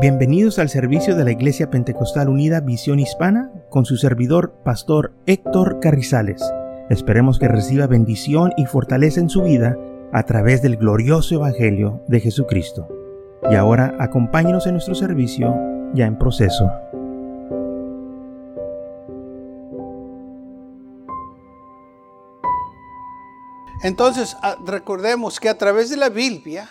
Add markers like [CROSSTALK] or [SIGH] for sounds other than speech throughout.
Bienvenidos al servicio de la Iglesia Pentecostal Unida Visión Hispana con su servidor, Pastor Héctor Carrizales. Esperemos que reciba bendición y fortaleza en su vida a través del glorioso Evangelio de Jesucristo. Y ahora acompáñenos en nuestro servicio ya en proceso. Entonces, ah, recordemos que a través de la Biblia,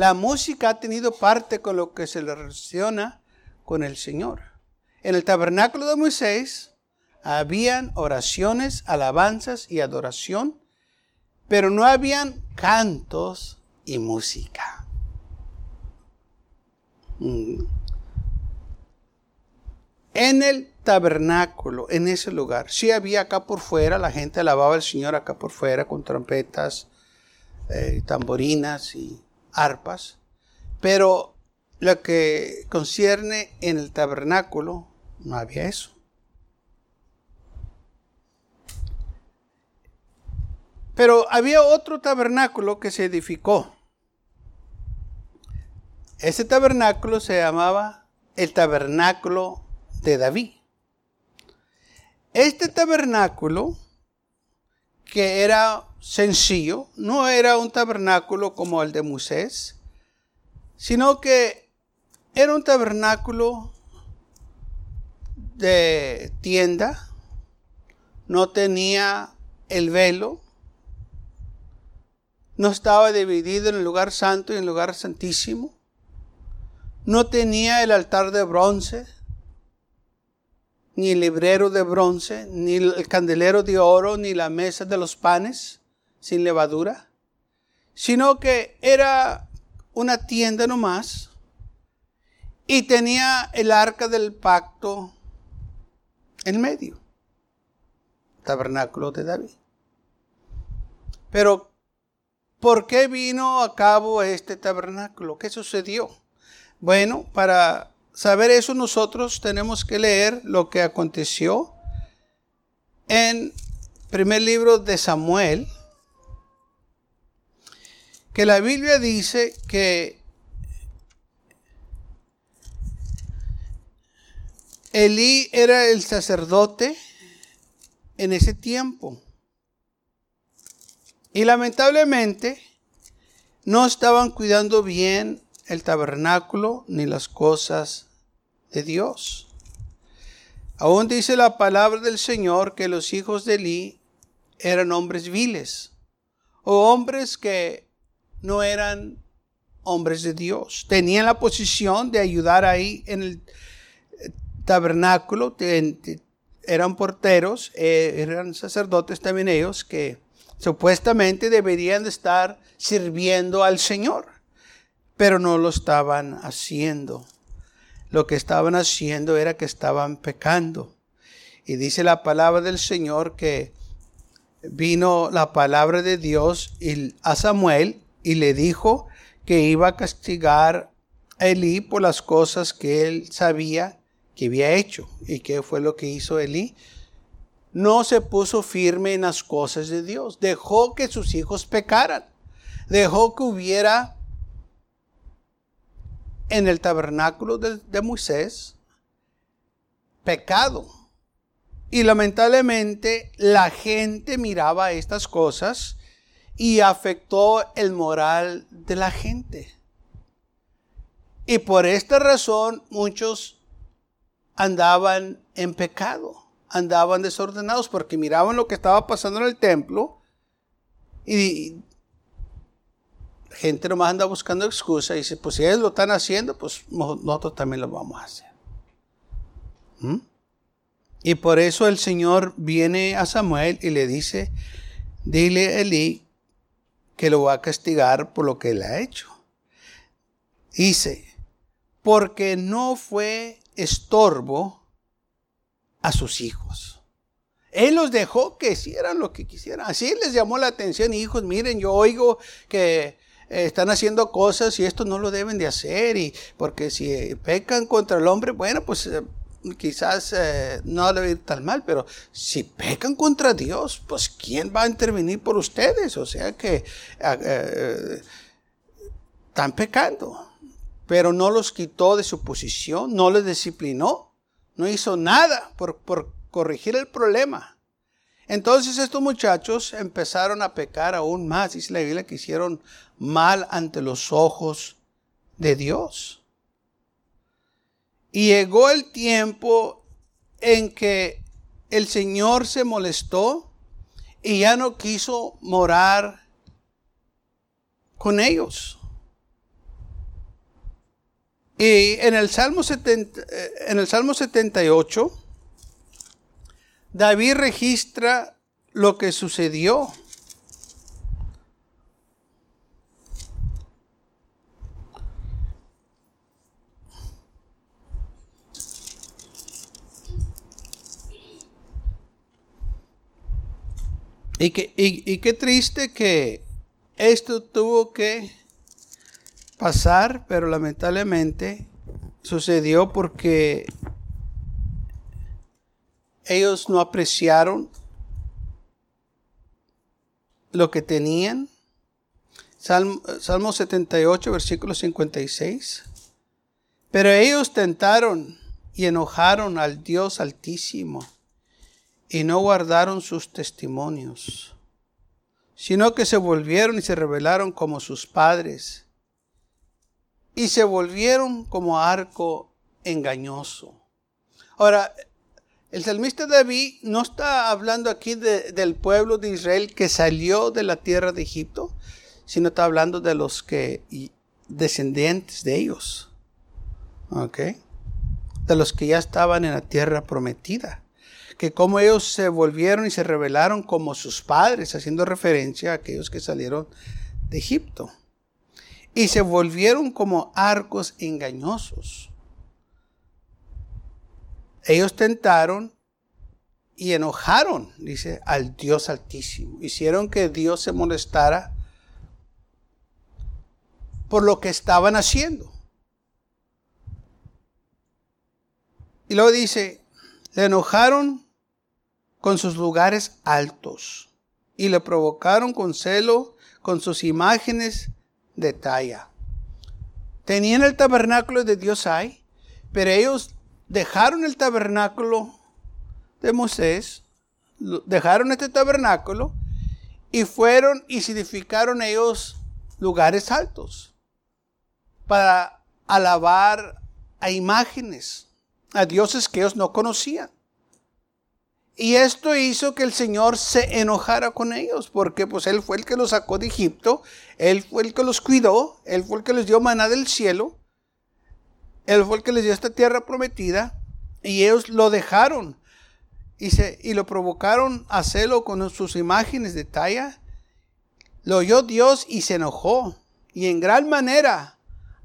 la música ha tenido parte con lo que se le relaciona con el Señor. En el tabernáculo de Moisés habían oraciones, alabanzas y adoración, pero no habían cantos y música. Mm. En el tabernáculo, en ese lugar, sí había acá por fuera, la gente alababa al Señor acá por fuera con trompetas, eh, tamborinas y arpas, pero lo que concierne en el tabernáculo, no había eso. Pero había otro tabernáculo que se edificó. Ese tabernáculo se llamaba el tabernáculo de David. Este tabernáculo, que era sencillo, no era un tabernáculo como el de Moisés, sino que era un tabernáculo de tienda, no tenía el velo, no estaba dividido en el lugar santo y en el lugar santísimo, no tenía el altar de bronce, ni el librero de bronce, ni el candelero de oro, ni la mesa de los panes sin levadura, sino que era una tienda nomás y tenía el arca del pacto en medio, tabernáculo de David. Pero, ¿por qué vino a cabo este tabernáculo? ¿Qué sucedió? Bueno, para saber eso nosotros tenemos que leer lo que aconteció en primer libro de Samuel, que la Biblia dice que Elí era el sacerdote en ese tiempo. Y lamentablemente no estaban cuidando bien el tabernáculo ni las cosas de Dios. Aún dice la palabra del Señor que los hijos de Elí eran hombres viles o hombres que no eran hombres de Dios. Tenían la posición de ayudar ahí en el eh, tabernáculo, eran porteros, eh, eran sacerdotes también ellos que supuestamente deberían de estar sirviendo al Señor, pero no lo estaban haciendo. Lo que estaban haciendo era que estaban pecando. Y dice la palabra del Señor que vino la palabra de Dios a Samuel y le dijo que iba a castigar a Elí por las cosas que él sabía que había hecho. ¿Y qué fue lo que hizo Elí? No se puso firme en las cosas de Dios. Dejó que sus hijos pecaran. Dejó que hubiera en el tabernáculo de, de Moisés pecado. Y lamentablemente la gente miraba estas cosas y afectó el moral de la gente. Y por esta razón muchos andaban en pecado, andaban desordenados porque miraban lo que estaba pasando en el templo y gente nomás anda buscando excusa y dice, pues si ellos lo están haciendo, pues nosotros también lo vamos a hacer. ¿Mm? Y por eso el Señor viene a Samuel y le dice, dile a Eli que lo va a castigar por lo que él ha hecho. Dice, porque no fue estorbo a sus hijos. Él los dejó que hicieran lo que quisieran. Así les llamó la atención, hijos, miren, yo oigo que eh, están haciendo cosas y esto no lo deben de hacer. Y porque si pecan contra el hombre, bueno, pues eh, quizás eh, no debe ir tan mal, pero si pecan contra Dios, pues ¿quién va a intervenir por ustedes? O sea que eh, eh, están pecando. pero no los quitó de su posición, no les disciplinó, no hizo nada por, por corregir el problema. Entonces estos muchachos empezaron a pecar aún más, dice la Biblia, que hicieron mal ante los ojos de Dios. Y llegó el tiempo en que el Señor se molestó y ya no quiso morar con ellos. Y en el Salmo, eh, en el Salmo 78, David registra lo que sucedió. Y, que, y, qué triste que esto tuvo que pasar, pero lamentablemente sucedió porque ellos no apreciaron lo que tenían. Salmo, Salmo 78, versículo 56. Pero ellos tentaron y enojaron al Dios Altísimo y no guardaron sus testimonios, sino que se volvieron y se rebelaron como sus padres y se volvieron como arco engañoso. Ahora, el salmista David no está hablando aquí del pueblo de Israel que salió de la tierra de Egipto, sino está hablando de los que descendientes de ellos. ¿Ok? De los que ya estaban en la tierra prometida. Que como ellos se volvieron y se rebelaron como sus padres, haciendo referencia a aquellos que salieron de Egipto. Y se volvieron como arcos engañosos. Ellos tentaron y enojaron, dice, al Dios Altísimo. Hicieron que Dios se molestara por lo que estaban haciendo. Y luego dice, le enojaron con sus lugares altos y le provocaron con celo con sus imágenes de talla. Tenían el tabernáculo de Dios ahí, pero ellos dejaron el tabernáculo de Moisés, dejaron este tabernáculo y fueron y edificaron ellos lugares altos para alabar a imágenes, a dioses que ellos no conocían. Y esto hizo que el Señor se enojara con ellos, porque pues Él fue el que los sacó de Egipto, Él fue el que los cuidó, Él fue el que les dio maná del cielo, él fue el que les dio esta tierra prometida y ellos lo dejaron y, se, y lo provocaron a hacerlo con sus imágenes de talla. Lo oyó Dios y se enojó y en gran manera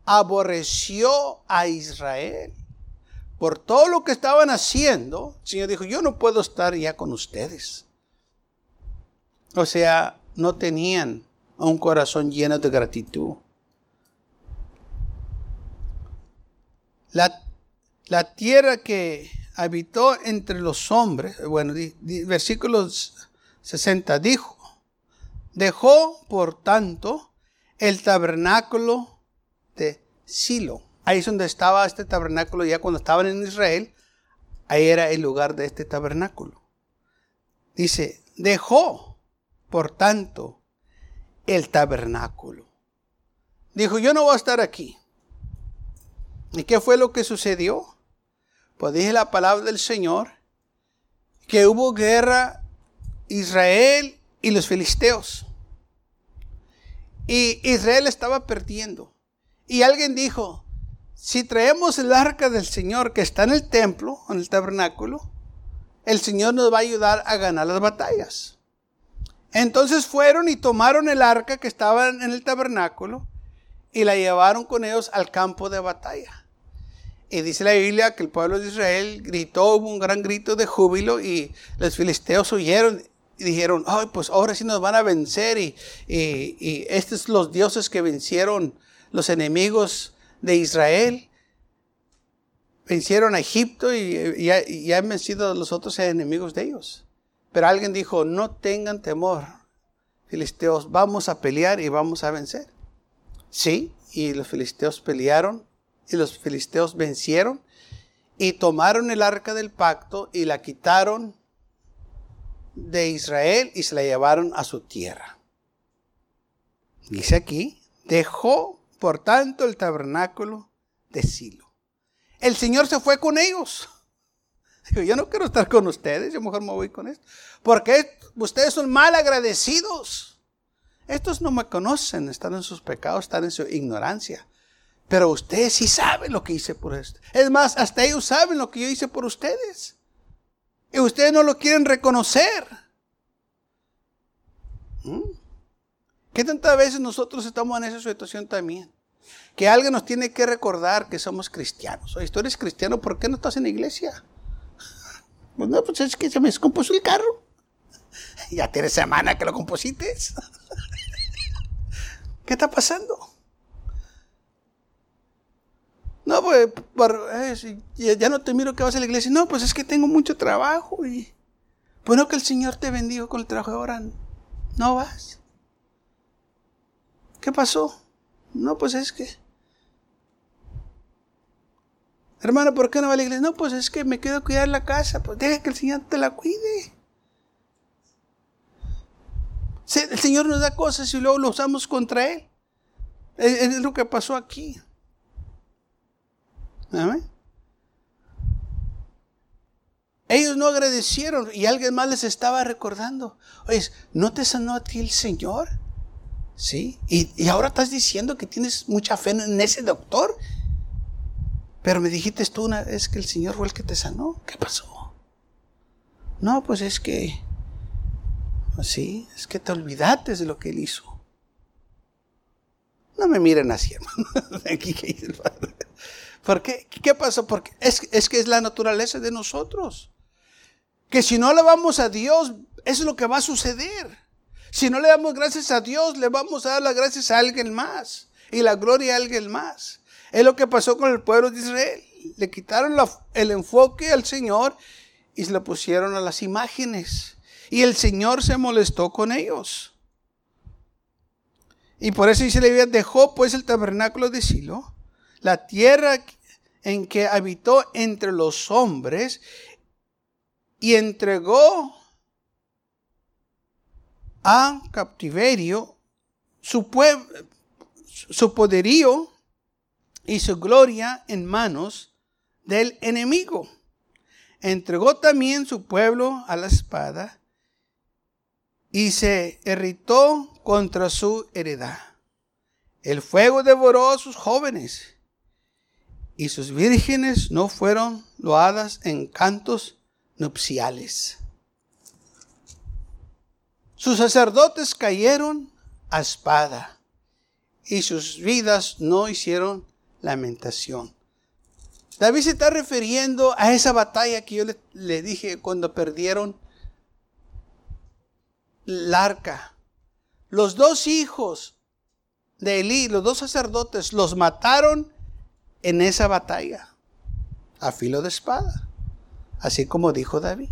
aborreció a Israel por todo lo que estaban haciendo. El Señor dijo, yo no puedo estar ya con ustedes. O sea, no tenían un corazón lleno de gratitud. La, tierra que habitó entre los hombres, bueno, versículos 60, dijo, dejó por tanto el tabernáculo de Silo. Ahí es donde estaba este tabernáculo ya cuando estaban en Israel. Ahí era el lugar de este tabernáculo. Dice, dejó por tanto el tabernáculo. Dijo, yo no voy a estar aquí. ¿Y qué fue lo que sucedió? Pues dije la palabra del Señor, que hubo guerra Israel y los filisteos. Y Israel estaba perdiendo. Y alguien dijo, si traemos el arca del Señor que está en el templo, en el tabernáculo, el Señor nos va a ayudar a ganar las batallas. Entonces fueron y tomaron el arca que estaba en el tabernáculo y la llevaron con ellos al campo de batalla. Y dice la Biblia que el pueblo de Israel gritó, un gran grito de júbilo y los filisteos huyeron y dijeron, ay, pues ahora sí nos van a vencer y, estos son los dioses que vencieron los enemigos de Israel. Vencieron a Egipto y, ya, han vencido a los otros enemigos de ellos. Pero alguien dijo, no tengan temor, filisteos, vamos a pelear y vamos a vencer. Sí, y los filisteos pelearon y los filisteos vencieron y tomaron el arca del pacto y la quitaron de Israel y se la llevaron a su tierra. Dice aquí, dejó por tanto el tabernáculo de Silo. El Señor se fue con ellos. [LAUGHS] yo no quiero estar con ustedes, yo mejor me voy con esto. Porque ustedes son mal agradecidos. Estos no me conocen, están en sus pecados, están en su ignorancia. Pero ustedes sí saben lo que hice por esto. Es más, hasta ellos saben lo que yo hice por ustedes. Y ustedes no lo quieren reconocer. ¿Qué tantas veces nosotros estamos en esa situación también? Que alguien nos tiene que recordar que somos cristianos. Oye, tú eres cristiano, ¿por qué no estás en la iglesia? [LAUGHS] Pues no, pues es que se me descompuso el carro. [LAUGHS] Ya tiene semana que lo composites. [LAUGHS] ¿Qué está pasando? No, pues, eh, ya no te miro que vas a la iglesia. No, pues es que tengo mucho trabajo y bueno que el Señor te bendiga con el trabajo ahora. No vas. ¿Qué pasó? No, pues es que. Hermano, ¿por qué no va a la iglesia? No, pues es que me quedo a cuidar la casa. Pues deja que el Señor te la cuide. El Señor nos da cosas y luego lo usamos contra Él. Es, lo que pasó aquí. ¿Amén? Ellos no agradecieron y alguien más les estaba recordando. Oye, ¿no te sanó a ti el Señor? ¿Sí? Y, ahora estás diciendo que tienes mucha fe en ese doctor. Pero me dijiste tú una vez que el Señor fue el que te sanó. ¿Qué pasó? No, pues es que, sí, es que te olvidaste de lo que Él hizo. No me miren así, [LAUGHS] hermano. ¿Por qué? ¿Qué pasó? Porque es, es que es la naturaleza de nosotros. Que si no le vamos a Dios, es lo que va a suceder. Si no le damos gracias a Dios, le vamos a dar las gracias a alguien más. Y la gloria a alguien más. Es lo que pasó con el pueblo de Israel. Le quitaron el enfoque al Señor y se lo pusieron a las imágenes. Y el Señor se molestó con ellos. Y por eso dice la dejó pues el tabernáculo de Silo, la tierra en que habitó entre los hombres, y entregó a cautiverio su, su poderío y su gloria en manos del enemigo. Entregó también su pueblo a la espada y se irritó contra su heredad. El fuego devoró a sus jóvenes y sus vírgenes no fueron loadas en cantos nupciales. Sus sacerdotes cayeron a espada y sus vidas no hicieron lamentación. David se está refiriendo a esa batalla que yo le, dije cuando perdieron el arca. Los dos hijos de Elí, los dos sacerdotes, los mataron en esa batalla a filo de espada, así como dijo David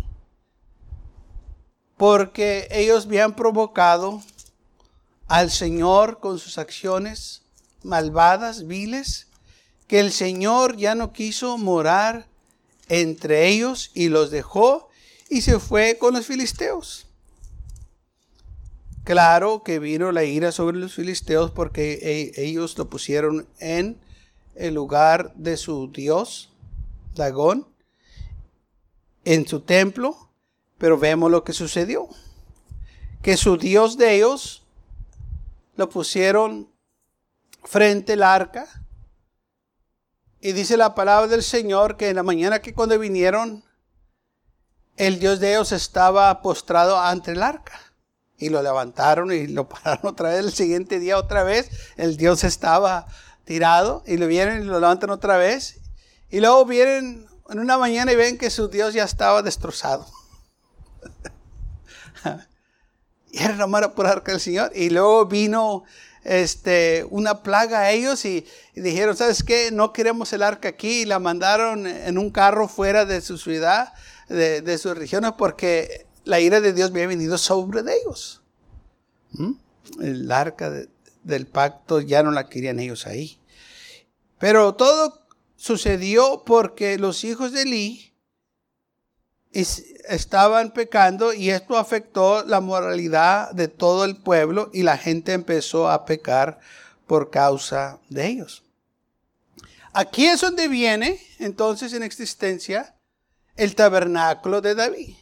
porque ellos habían provocado al Señor con sus acciones malvadas, viles, que el Señor ya no quiso morar entre ellos y los dejó y se fue con los filisteos. Claro que vino la ira sobre los filisteos porque e, ellos lo pusieron en el lugar de su dios, Dagón, en su templo, pero vemos lo que sucedió. Que su Dios de ellos lo pusieron frente al arca. Y dice la palabra del Señor que en la mañana que cuando vinieron, el Dios de ellos estaba postrado ante el arca. Y lo levantaron y lo [LAUGHS] pararon otra vez. El siguiente día otra vez, el Dios estaba tirado y lo vienen y lo levantan otra vez. Y luego vienen en una mañana y ven que su Dios ya estaba destrozado. [LAUGHS] y era nomás por arca del Señor. Y luego vino este, una plaga a ellos y, dijeron, ¿sabes qué? No queremos el arca aquí. Y la mandaron en un carro fuera de su ciudad, de, sus regiones, porque la ira de Dios había venido sobre de ellos. ¿Mm? El arca del pacto ya no la querían ellos ahí. Pero todo sucedió porque los hijos de Eli estaban pecando y esto afectó la moralidad de todo el pueblo y la gente empezó a pecar por causa de ellos. Aquí es donde viene entonces en existencia el tabernáculo de David,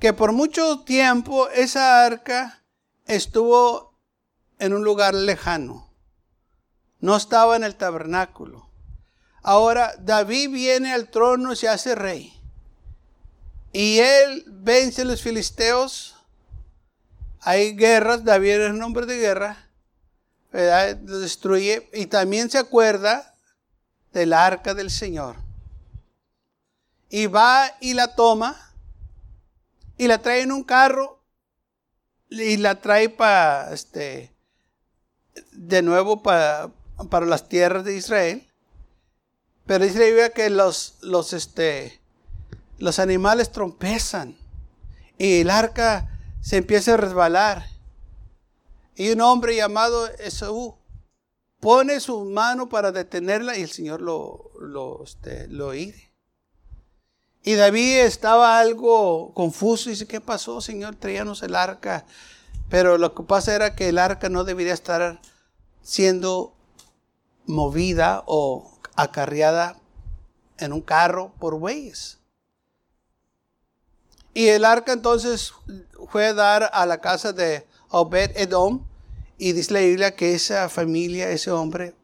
que por mucho tiempo esa arca estuvo en un lugar lejano, no estaba en el tabernáculo. Ahora David viene al trono y se hace rey. Y él vence a los filisteos. Hay guerras, David es nombre de guerra. ¿verdad? Destruye. Y también se acuerda del arca del Señor. Y va y la toma. Y la trae en un carro. Y la trae para, este, de nuevo para, para las tierras de Israel. Pero la Biblia que los, los, este, los animales trompezan y el arca se empieza a resbalar. Y un hombre llamado Esaú pone su mano para detenerla y el Señor lo, lo, este, lo. Y David estaba algo confuso y dice, ¿qué pasó, Señor? Traíanos el arca. Pero lo que pasa era que el arca no debería estar siendo movida o acarreada en un carro por bueyes. Y el arca entonces fue a dar a la casa de Obed Edom. Y dice la Biblia que esa familia, ese hombre,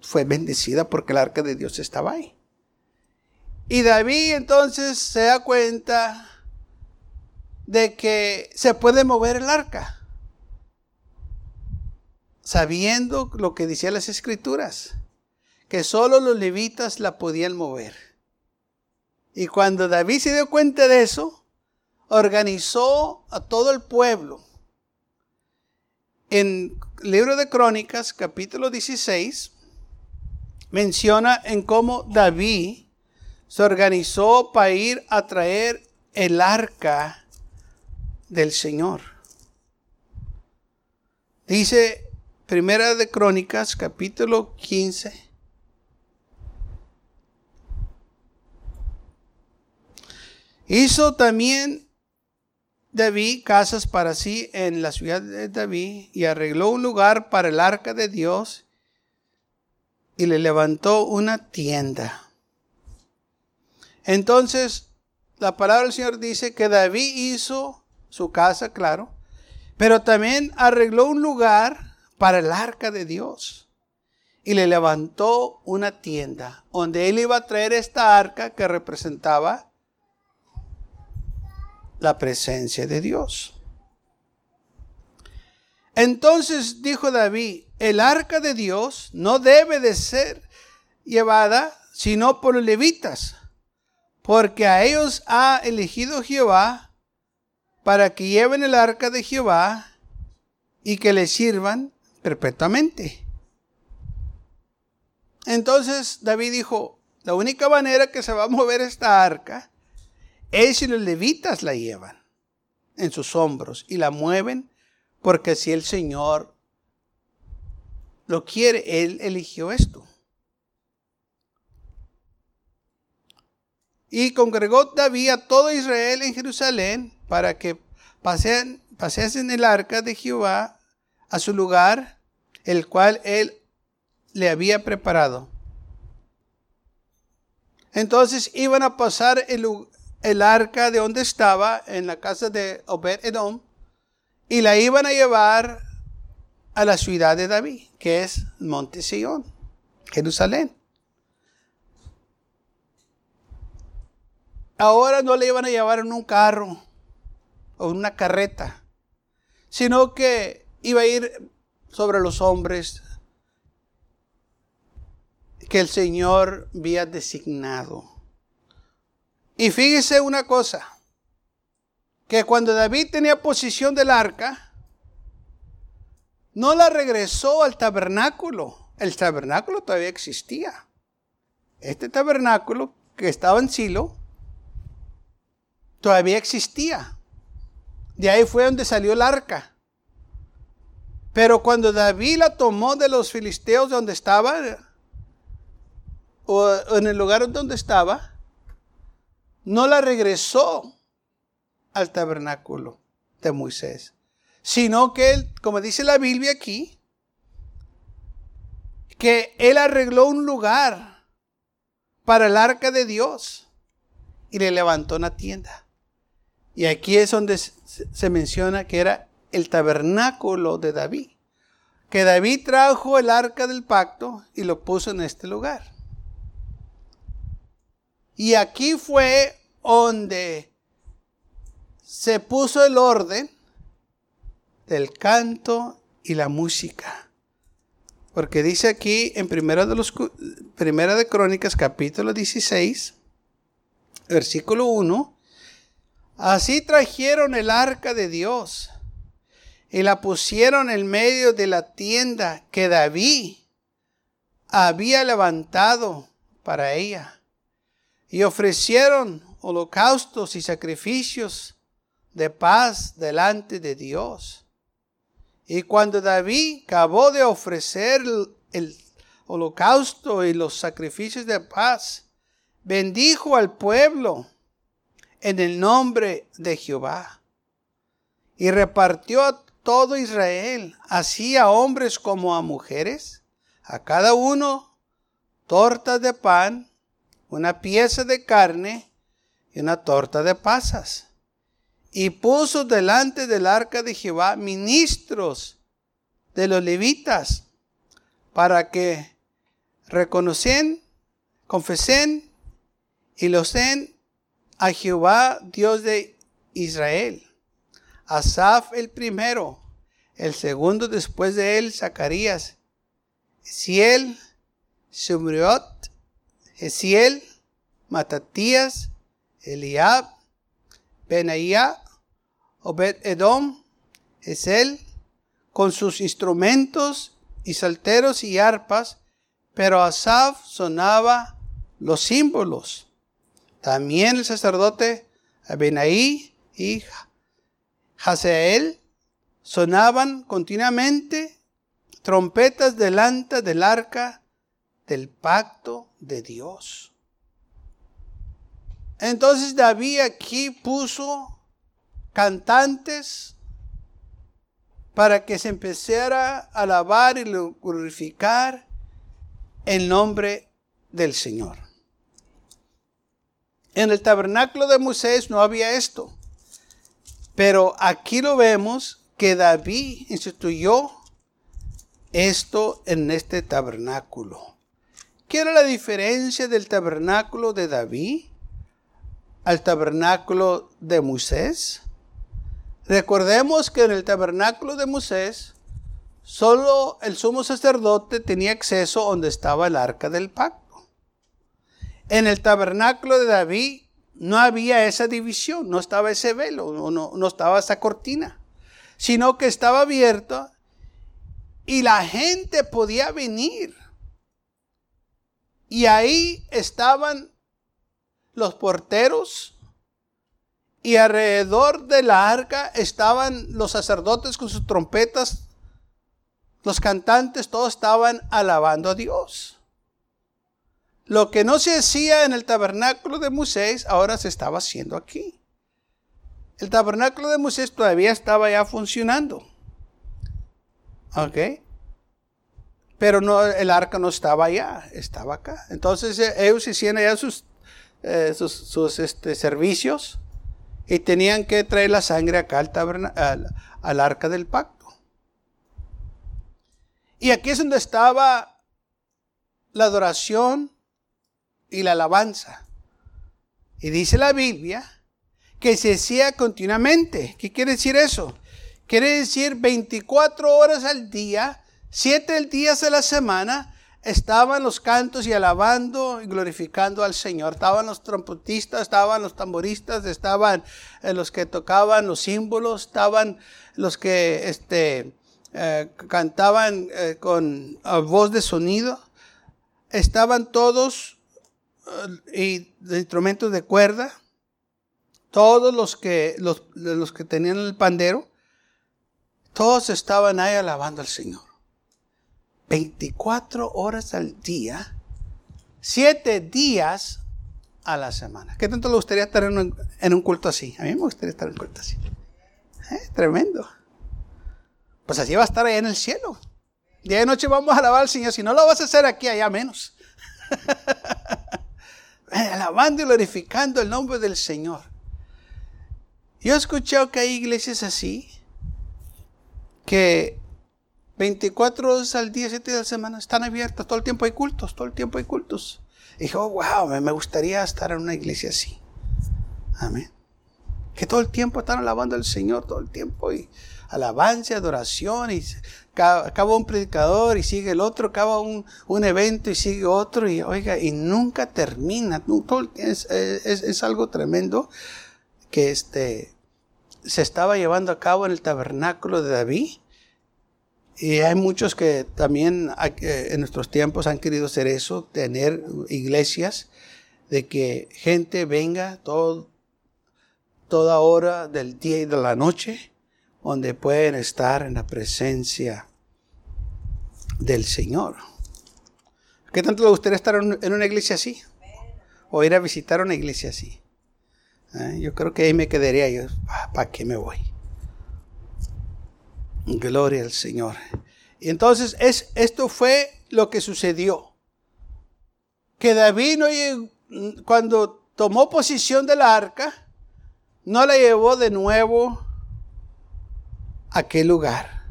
fue bendecida porque el arca de Dios estaba ahí. Y David entonces se da cuenta de que se puede mover el arca. Sabiendo lo que decían las escrituras, que solo los levitas la podían mover. Y cuando David se dio cuenta de eso, organizó a todo el pueblo. En libro de Crónicas, capítulo 16, menciona en cómo David se organizó para ir a traer el arca del Señor. Dice Primera de Crónicas, capítulo 15, Hizo también David casas para sí en la ciudad de David y arregló un lugar para el arca de Dios y le levantó una tienda. Entonces, la palabra del Señor dice que David hizo su casa, claro, pero también arregló un lugar para el arca de Dios y le levantó una tienda donde él iba a traer esta arca que representaba la presencia de Dios. Entonces dijo David, el arca de Dios no debe de ser llevada sino por los levitas, porque a ellos ha elegido Jehová para que lleven el arca de Jehová y que le sirvan perpetuamente. Entonces David dijo, la única manera que se va a mover esta arca es y los levitas la llevan en sus hombros y la mueven porque si el Señor lo quiere, Él eligió esto. Y congregó David a todo Israel en Jerusalén para que pasen, paseasen el arca de Jehová a su lugar, el cual él le había preparado. Entonces iban a pasar el, el arca de donde estaba en la casa de Obed Edom y la iban a llevar a la ciudad de David, que es Monte Sion, Jerusalén. Ahora no le iban a llevar en un carro o en una carreta, sino que iba a ir sobre los hombres que el Señor había designado. Y fíjese una cosa, que cuando David tenía posición del arca, no la regresó al tabernáculo. El tabernáculo todavía existía. Este tabernáculo que estaba en Silo todavía existía. De ahí fue donde salió el arca. Pero cuando David la tomó de los filisteos donde estaba, o en el lugar donde estaba, no la regresó al tabernáculo de Moisés, sino que él, como dice la Biblia aquí, que él arregló un lugar para el arca de Dios y le levantó una tienda. Y aquí es donde se menciona que era el tabernáculo de David. Que David trajo el arca del pacto y lo puso en este lugar. Y aquí fue donde se puso el orden del canto y la música. Porque dice aquí en Primera de, los, Primera de Crónicas capítulo 16, versículo 1, así trajeron el arca de Dios y la pusieron en medio de la tienda que David había levantado para ella. Y ofrecieron holocaustos y sacrificios de paz delante de Dios. Y cuando David acabó de ofrecer el holocausto y los sacrificios de paz, bendijo al pueblo en el nombre de Jehová. Y repartió a todo Israel, así a hombres como a mujeres, a cada uno tortas de pan, una pieza de carne y una torta de pasas y puso delante del arca de Jehová ministros de los levitas para que reconocen, confesen y los den a Jehová Dios de Israel. Asaf el primero, el segundo después de él, Zacarías, Siel, Sumriot, Esiel, Matatías, Eliab, Benaía, Obed Edom, es él, con sus instrumentos y salteros y arpas, pero Asaf sonaba los símbolos. También el sacerdote Abenaí y Hazael sonaban continuamente trompetas delante del arca del pacto de Dios. Entonces David aquí puso cantantes para que se empezara a alabar y glorificar el nombre del Señor. En el tabernáculo de Moisés no había esto, pero aquí lo vemos que David instituyó esto en este tabernáculo. ¿Qué era la diferencia del tabernáculo de David al tabernáculo de Moisés. Recordemos que en el tabernáculo de Moisés solo el sumo sacerdote tenía acceso donde estaba el arca del pacto. En el tabernáculo de David no había esa división, no estaba ese velo, no, no estaba esa cortina, sino que estaba abierto y la gente podía venir. Y ahí estaban los porteros y alrededor de la arca estaban los sacerdotes con sus trompetas, los cantantes, todos estaban alabando a Dios. Lo que no se hacía en el tabernáculo de Moisés, ahora se estaba haciendo aquí. El tabernáculo de Moisés todavía estaba ya funcionando. ¿Ok? Pero no, el arca no estaba allá, estaba acá. Entonces eh, ellos hicieron allá sus eh, sus, este, servicios y tenían que traer la sangre acá al, al arca del pacto. Y aquí es donde estaba la adoración y la alabanza. Y dice la Biblia que se hacía continuamente. ¿Qué quiere decir eso? Quiere decir 24 horas al día, 7 días de la semana, estaban los cantos y alabando y glorificando al Señor. Estaban los trompetistas, estaban los tamboristas, estaban eh, los que tocaban los símbolos, estaban los que este, eh, cantaban eh, con voz de sonido. Estaban todos y de instrumentos de cuerda, todos los que, los, los que tenían el pandero, todos estaban ahí alabando al Señor. 24 horas al día siete días a la semana. ¿Qué tanto le gustaría estar en un, culto así? A mí me gustaría estar en un culto así. ¿Eh? Tremendo. Pues así va a estar allá en el cielo. Día de noche vamos a alabar al Señor. Si no lo vas a hacer aquí, allá menos. [LAUGHS] Alabando y glorificando el nombre del Señor. Yo he escuchado que hay iglesias así, que 24 horas al día, 7 días a la semana están abiertas, todo el tiempo hay cultos, todo el tiempo hay cultos. Y dije, oh, wow, me gustaría estar en una iglesia así. Amén. Que todo el tiempo están alabando al Señor, todo el tiempo. Y alabanza, adoración. Y acaba un predicador y sigue el otro. Acaba un, evento y sigue otro. Y oiga, y nunca termina. Es, es, algo tremendo que este, se estaba llevando a cabo en el tabernáculo de David. Y hay muchos que también en nuestros tiempos han querido hacer eso, tener iglesias de que gente venga toda hora del día y de la noche, donde pueden estar en la presencia del Señor. ¿Qué tanto le gustaría estar en una iglesia así? O ir a visitar una iglesia así. ¿Eh? Yo creo que ahí me quedaría yo. ¿Para qué me voy? Gloria al Señor. Y entonces es, esto fue lo que sucedió. Que David no, cuando tomó posición del arca, no la llevó de nuevo a aquel lugar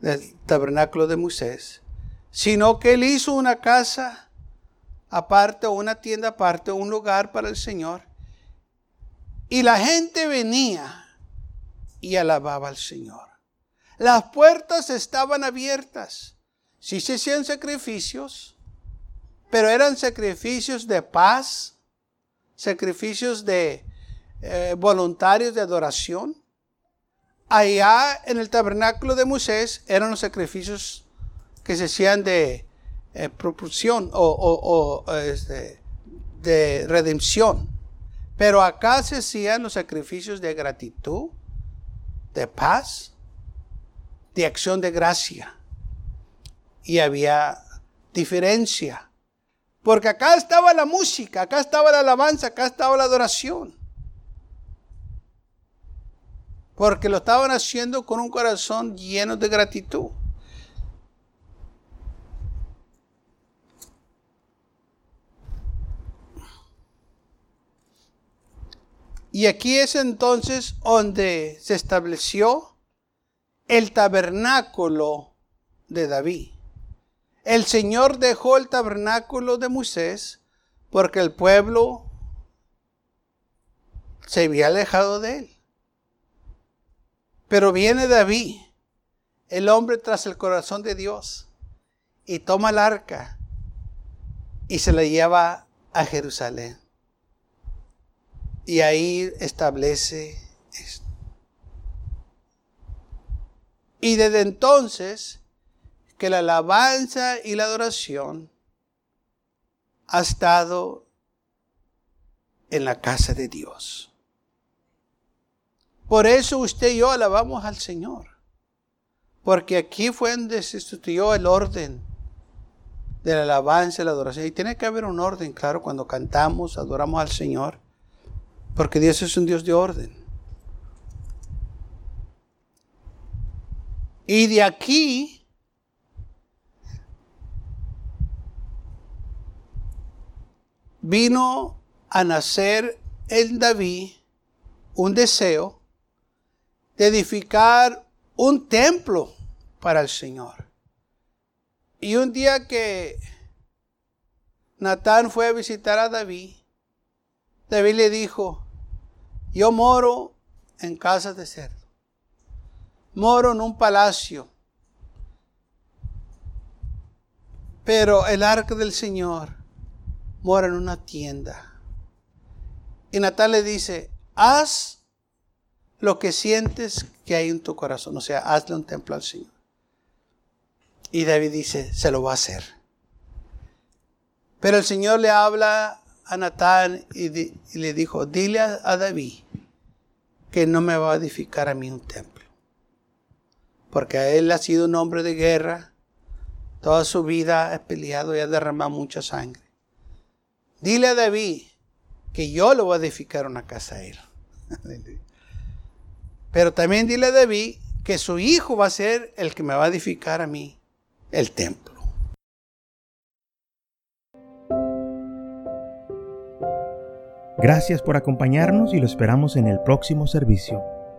del tabernáculo de Moisés, sino que él hizo una casa aparte una tienda aparte, un lugar para el Señor. Y la gente venía y alababa al Señor. Las puertas estaban abiertas. Sí se hacían sacrificios, pero eran sacrificios de paz, sacrificios de eh, voluntarios de adoración. Allá en el tabernáculo de Moisés eran los sacrificios que se hacían de eh, propulsión o, este, de redención. Pero acá se hacían los sacrificios de gratitud, de paz de acción de gracia. Y había diferencia. Porque acá estaba la música, acá estaba la alabanza, acá estaba la adoración. Porque lo estaban haciendo con un corazón lleno de gratitud. Y aquí es entonces donde se estableció el tabernáculo de David. El Señor dejó el tabernáculo de Moisés porque el pueblo se había alejado de él. Pero viene David, el hombre tras el corazón de Dios, y toma el arca y se la lleva a Jerusalén. Y ahí establece esto. Y desde entonces que la alabanza y la adoración ha estado en la casa de Dios. Por eso usted y yo alabamos al Señor. Porque aquí fue donde se instituyó el orden de la alabanza y la adoración. Y tiene que haber un orden, claro, cuando cantamos, adoramos al Señor. Porque Dios es un Dios de orden. Y de aquí vino a nacer en David un deseo de edificar un templo para el Señor. Y un día que Natán fue a visitar a David, David le dijo, yo moro en casa de cerdo moro en un palacio. Pero el arca del Señor mora en una tienda. Y Natal le dice, haz lo que sientes que hay en tu corazón. O sea, hazle un templo al Señor. Y David dice, se lo va a hacer. Pero el Señor le habla a Natán y, le dijo, dile a David que no me va a edificar a mí un templo porque él ha sido un hombre de guerra, Toda su vida ha peleado y ha derramado mucha sangre. Dile a David que yo le voy a edificar una casa a él. [LAUGHS] Pero también dile a David que su hijo va a ser el que me va a edificar a mí el templo. Gracias por acompañarnos y lo esperamos en el próximo servicio.